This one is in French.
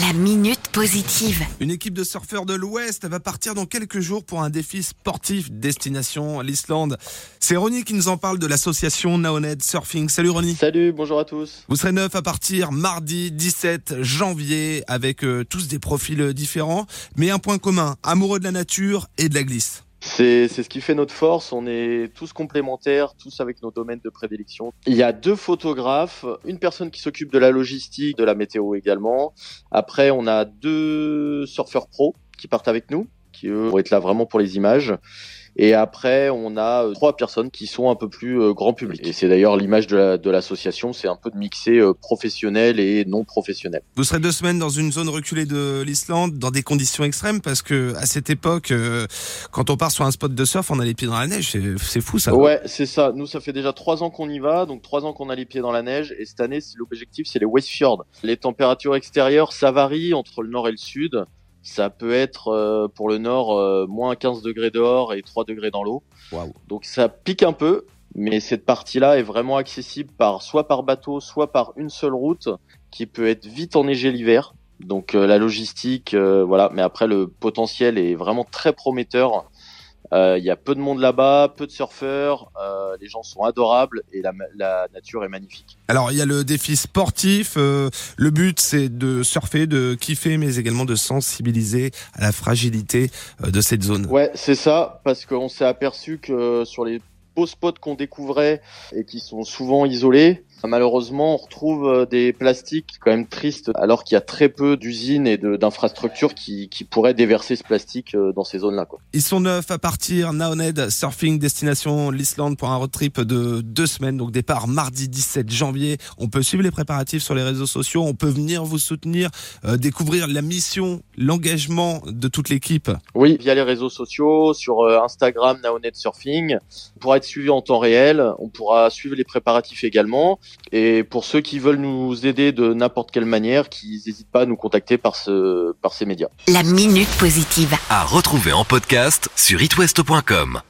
La minute positive. Une équipe de surfeurs de l'Ouest va partir dans quelques jours pour un défi sportif destination l'Islande. C'est Ronnie qui nous en parle de l'association Naoned Surfing. Salut Ronnie. Salut, bonjour à tous. Vous serez neuf à partir mardi 17 janvier avec euh, tous des profils différents, mais un point commun, amoureux de la nature et de la glisse. C'est ce qui fait notre force. On est tous complémentaires, tous avec nos domaines de prédilection. Il y a deux photographes, une personne qui s'occupe de la logistique, de la météo également. Après, on a deux surfeurs pros qui partent avec nous, qui eux vont être là vraiment pour les images. Et après, on a euh, trois personnes qui sont un peu plus euh, grand public. Et c'est d'ailleurs l'image de la- de l'association, c'est un peu de mixer euh, professionnel et non professionnel. Vous serez deux semaines dans une zone reculée de l'Islande, dans des conditions extrêmes, parce que à cette époque, euh, quand on part sur un spot de surf, on a les pieds dans la neige. C'est- fou ça. Ouais, c'est ça. Nous, ça fait déjà trois ans qu'on y va, donc trois ans qu'on a les pieds dans la neige. Et cette année, l'objectif, c'est les Westfjords. Les températures extérieures, ça varie entre le nord et le sud. Ça peut être euh, pour le nord euh, moins 15 degrés dehors et 3 degrés dans l'eau. Donc ça pique un peu, mais cette partie-là est vraiment accessible par soit par bateau, soit par une seule route qui peut être vite enneigée l'hiver. Donc euh, la logistique, euh, voilà. Mais après, le potentiel est vraiment très prometteur. Euh, Il y a peu de monde là-bas, peu de surfeurs, euh, les gens sont adorables et la, la nature est magnifique. Alors il y a le défi sportif. euh, le but c'est de surfer, de kiffer, mais également de sensibiliser à la fragilité de cette zone. Ouais, c'est ça, parce qu'on s'est aperçu que sur les beaux spots qu'on découvrait et qui sont souvent isolés, malheureusement, on retrouve euh, des plastiques quand même tristes, alors qu'il y a très peu d'usines et d'infrastructures qui, qui pourraient déverser ce plastique euh, dans ces zones-là. Ils sont neufs à partir. Naoned Surfing destination l'Islande pour un road trip de deux semaines. Donc départ mardi 17 janvier. On peut suivre les préparatifs sur les réseaux sociaux. On peut venir vous soutenir, euh, découvrir la mission, l'engagement de toute l'équipe. Oui, via les réseaux sociaux, sur Instagram, Naonet Surfing. On pourra être suivi en temps réel, on pourra suivre les préparatifs également. Et pour ceux qui veulent nous aider de n'importe quelle manière, qu'ils n'hésitent pas à nous contacter par, ce, par ces médias. La minute positive. À retrouver en podcast sur itwest.com.